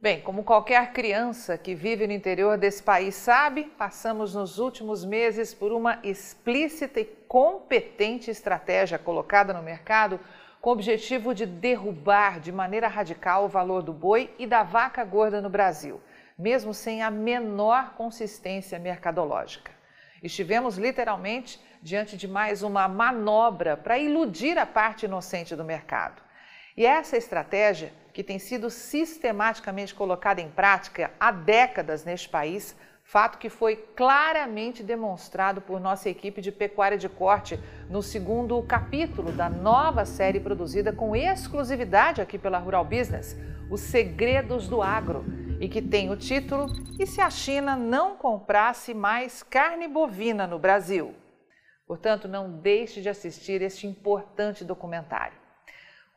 Bem, como qualquer criança que vive no interior desse país sabe, passamos nos últimos meses por uma explícita e competente estratégia colocada no mercado com o objetivo de derrubar de maneira radical o valor do boi e da vaca gorda no Brasil, mesmo sem a menor consistência mercadológica. Estivemos literalmente diante de mais uma manobra para iludir a parte inocente do mercado. E essa estratégia que tem sido sistematicamente colocada em prática há décadas neste país, fato que foi claramente demonstrado por nossa equipe de pecuária de corte no segundo capítulo da nova série produzida com exclusividade aqui pela Rural Business, Os Segredos do Agro, e que tem o título E se a China não comprasse mais carne bovina no Brasil? Portanto, não deixe de assistir este importante documentário.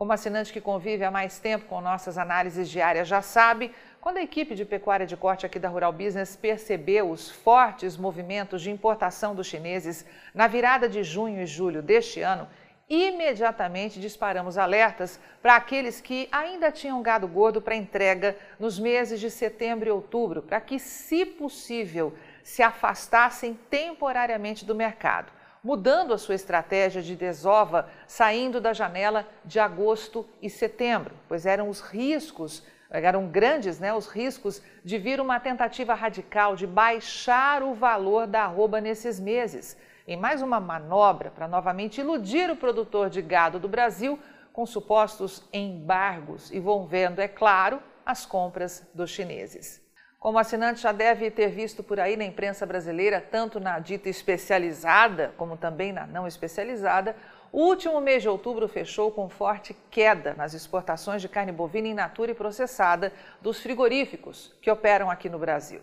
Como assinante que convive há mais tempo com nossas análises diárias já sabe, quando a equipe de pecuária de corte aqui da Rural Business percebeu os fortes movimentos de importação dos chineses na virada de junho e julho deste ano, imediatamente disparamos alertas para aqueles que ainda tinham gado gordo para entrega nos meses de setembro e outubro, para que, se possível, se afastassem temporariamente do mercado mudando a sua estratégia de desova, saindo da janela de agosto e setembro, pois eram os riscos, eram grandes né, os riscos de vir uma tentativa radical de baixar o valor da arroba nesses meses, em mais uma manobra para novamente iludir o produtor de gado do Brasil com supostos embargos, envolvendo, é claro, as compras dos chineses. Como assinante já deve ter visto por aí na imprensa brasileira, tanto na dita especializada como também na não especializada, o último mês de outubro fechou com forte queda nas exportações de carne bovina in natura e processada dos frigoríficos que operam aqui no Brasil.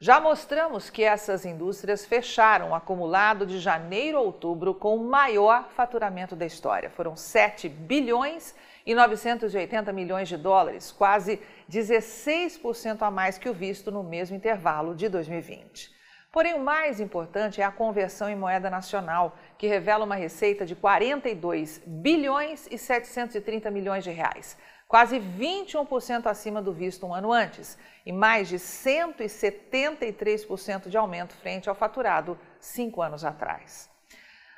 Já mostramos que essas indústrias fecharam o acumulado de janeiro a outubro com o maior faturamento da história. Foram 7 bilhões e 980 milhões de dólares, quase 16% a mais que o visto no mesmo intervalo de 2020. Porém, o mais importante é a conversão em moeda nacional, que revela uma receita de 42 bilhões e 730 milhões de reais, quase 21% acima do visto um ano antes e mais de 173% de aumento frente ao faturado cinco anos atrás.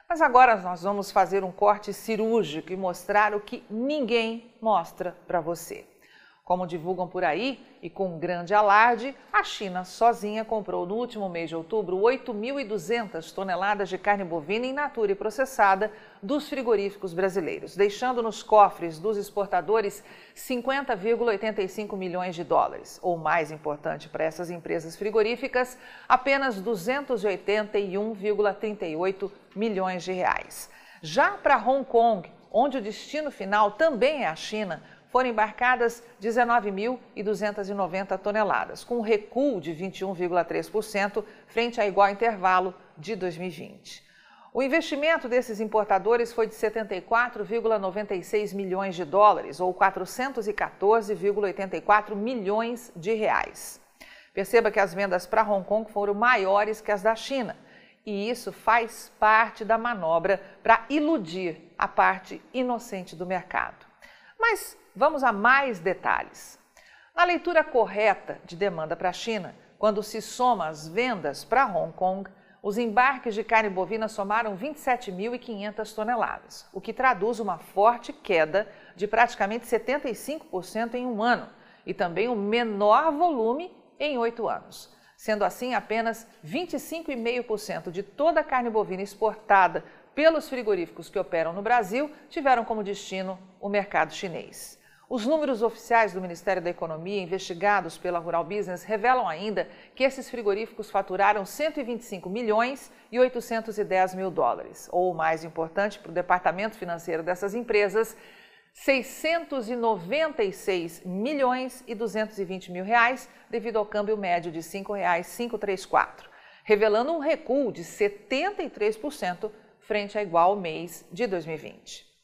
Mas agora nós vamos fazer um corte cirúrgico e mostrar o que ninguém mostra para você. Como divulgam por aí, e com grande alarde, a China sozinha comprou no último mês de outubro 8.200 toneladas de carne bovina in natura e processada dos frigoríficos brasileiros, deixando nos cofres dos exportadores 50,85 milhões de dólares, ou mais importante para essas empresas frigoríficas, apenas 281,38 milhões de reais. Já para Hong Kong, onde o destino final também é a China, foram embarcadas 19.290 toneladas, com um recuo de 21,3% frente a igual intervalo de 2020. O investimento desses importadores foi de 74,96 milhões de dólares, ou 414,84 milhões de reais. Perceba que as vendas para Hong Kong foram maiores que as da China, e isso faz parte da manobra para iludir a parte inocente do mercado. Mas Vamos a mais detalhes. Na leitura correta de demanda para a China, quando se soma as vendas para Hong Kong, os embarques de carne bovina somaram 27.500 toneladas, o que traduz uma forte queda de praticamente 75% em um ano e também o menor volume em oito anos. Sendo assim, apenas 25,5% de toda a carne bovina exportada pelos frigoríficos que operam no Brasil tiveram como destino o mercado chinês. Os números oficiais do Ministério da Economia, investigados pela Rural Business, revelam ainda que esses frigoríficos faturaram 125 milhões e 810 mil dólares, ou mais importante para o departamento financeiro dessas empresas, 696 milhões e 220 mil reais, devido ao câmbio médio de R$ 5,534, revelando um recuo de 73% frente a igual mês de 2020.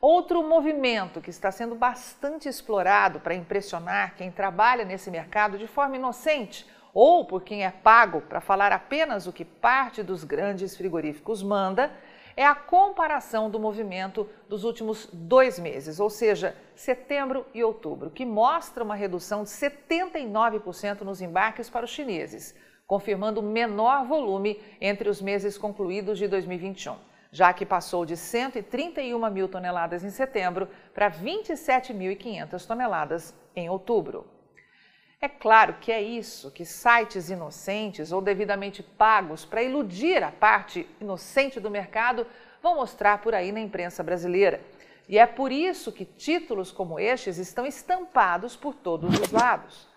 Outro movimento que está sendo bastante explorado para impressionar quem trabalha nesse mercado de forma inocente ou por quem é pago para falar apenas o que parte dos grandes frigoríficos manda é a comparação do movimento dos últimos dois meses, ou seja, setembro e outubro, que mostra uma redução de 79% nos embarques para os chineses, confirmando menor volume entre os meses concluídos de 2021, já que passou de 131 mil toneladas em setembro para 27.500 toneladas em outubro. É claro que é isso que sites inocentes ou devidamente pagos para iludir a parte inocente do mercado vão mostrar por aí na imprensa brasileira. E é por isso que títulos como estes estão estampados por todos os lados.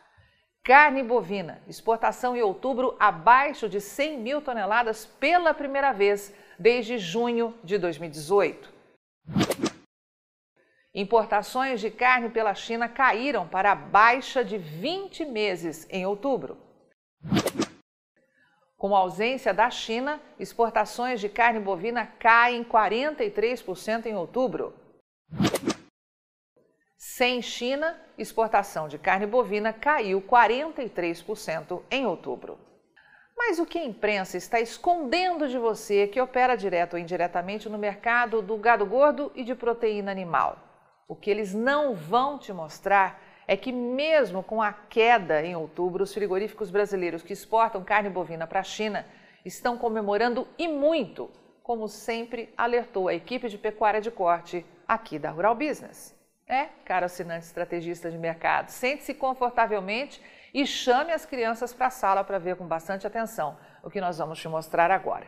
Carne bovina, exportação em outubro abaixo de 100 mil toneladas pela primeira vez desde junho de 2018. Importações de carne pela China caíram para a baixa de 20 meses em outubro. Com a ausência da China, exportações de carne bovina caem 43% em outubro. Sem China, exportação de carne bovina caiu 43% em outubro. Mas o que a imprensa está escondendo de você que opera direto ou indiretamente no mercado do gado gordo e de proteína animal? O que eles não vão te mostrar é que, mesmo com a queda em outubro, os frigoríficos brasileiros que exportam carne bovina para a China estão comemorando e muito, como sempre alertou a equipe de pecuária de corte aqui da Rural Business. É, caro assinante estrategista de mercado, sente-se confortavelmente e chame as crianças para a sala para ver com bastante atenção o que nós vamos te mostrar agora.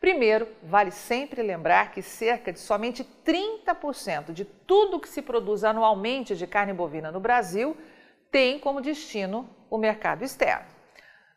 Primeiro, vale sempre lembrar que cerca de somente 30% de tudo que se produz anualmente de carne bovina no Brasil tem como destino o mercado externo.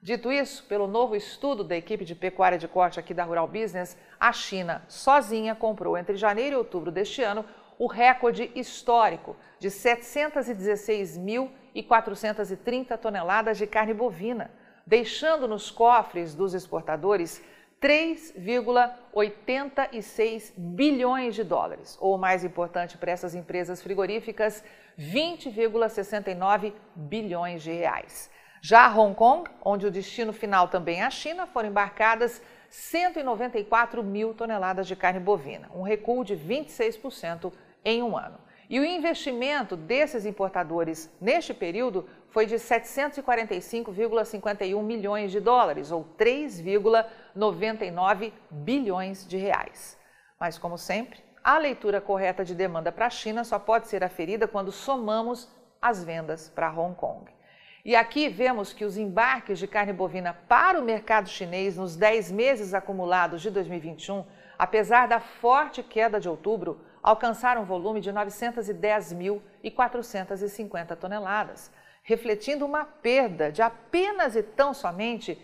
Dito isso, pelo novo estudo da equipe de pecuária de corte aqui da Rural Business, a China sozinha comprou entre janeiro e outubro deste ano o recorde histórico de 716.430 toneladas de carne bovina, deixando nos cofres dos exportadores 3,86 bilhões de dólares, ou mais importante para essas empresas frigoríficas, 20,69 bilhões de reais. Já Hong Kong, onde o destino final também é a China, foram embarcadas 194 mil toneladas de carne bovina, um recuo de 26% em um ano. E o investimento desses importadores neste período foi de 745,51 milhões de dólares, ou 3,99 bilhões de reais. Mas, como sempre, a leitura correta de demanda para a China só pode ser aferida quando somamos as vendas para Hong Kong. E aqui vemos que os embarques de carne bovina para o mercado chinês nos 10 meses acumulados de 2021, apesar da forte queda de outubro, alcançaram um volume de 910.450 toneladas, refletindo uma perda de apenas e tão somente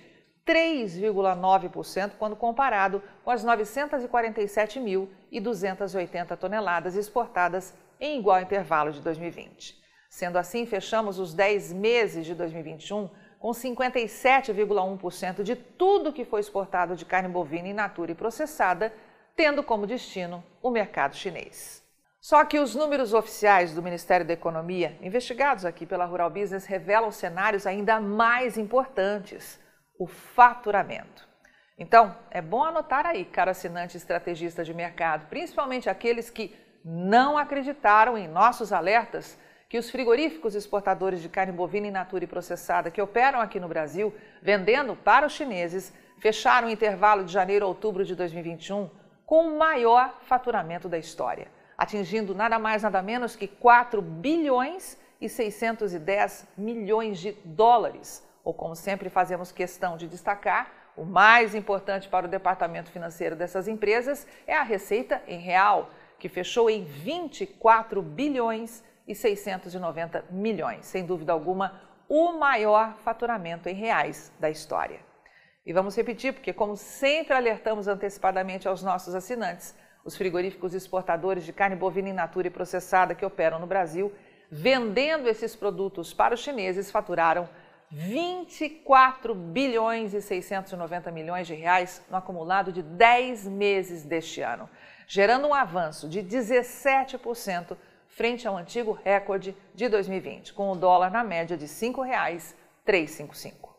3,9% quando comparado com as 947.280 toneladas exportadas em igual intervalo de 2020. Sendo assim, fechamos os 10 meses de 2021 com 57,1% de tudo que foi exportado de carne bovina in natura e processada tendo como destino o mercado chinês. Só que os números oficiais do Ministério da Economia, investigados aqui pela Rural Business, revelam cenários ainda mais importantes: o faturamento. Então, é bom anotar aí, caro assinante estrategista de mercado, principalmente aqueles que não acreditaram em nossos alertas que os frigoríficos exportadores de carne bovina in natura e processada que operam aqui no Brasil, vendendo para os chineses, fecharam o intervalo de janeiro a outubro de 2021 com o maior faturamento da história, atingindo nada mais nada menos que 4 bilhões e 610 milhões de dólares, ou como sempre fazemos questão de destacar, o mais importante para o departamento financeiro dessas empresas é a receita em real, que fechou em 24 bilhões e 690 milhões, sem dúvida alguma, o maior faturamento em reais da história. E vamos repetir, porque, como sempre alertamos antecipadamente aos nossos assinantes, os frigoríficos exportadores de carne bovina in natura e processada que operam no Brasil, vendendo esses produtos para os chineses, faturaram 24 bilhões e 690 milhões de reais no acumulado de 10 meses deste ano, gerando um avanço de 17% frente ao antigo recorde de 2020, com o dólar na média de R$ 5,355.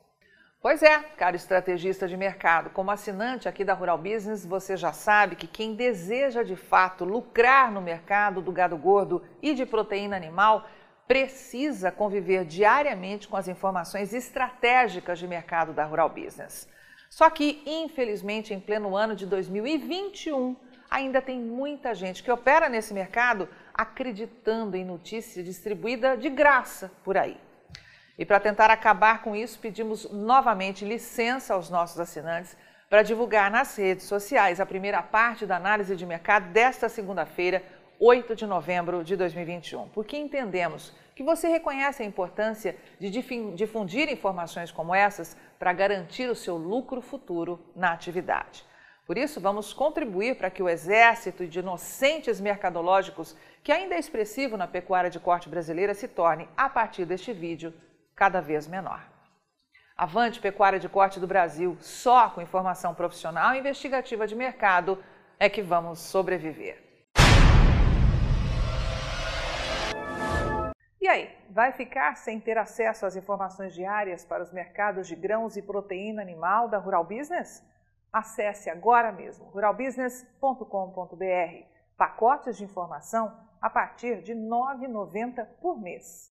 Pois é, caro estrategista de mercado, como assinante aqui da Rural Business, você já sabe que quem deseja de fato lucrar no mercado do gado gordo e de proteína animal precisa conviver diariamente com as informações estratégicas de mercado da Rural Business. Só que, infelizmente, em pleno ano de 2021, ainda tem muita gente que opera nesse mercado acreditando em notícia distribuída de graça por aí. E para tentar acabar com isso, pedimos novamente licença aos nossos assinantes para divulgar nas redes sociais a primeira parte da análise de mercado desta segunda-feira, 8 de novembro de 2021, porque entendemos que você reconhece a importância de difundir informações como essas para garantir o seu lucro futuro na atividade. Por isso, vamos contribuir para que o exército de inocentes mercadológicos, que ainda é expressivo na pecuária de corte brasileira, se torne, a partir deste vídeo, cada vez menor. Avante Pecuária de Corte do Brasil, só com informação profissional e investigativa de mercado é que vamos sobreviver. E aí, vai ficar sem ter acesso às informações diárias para os mercados de grãos e proteína animal da Rural Business? Acesse agora mesmo ruralbusiness.com.br. Pacotes de informação a partir de R$ 9,90 por mês.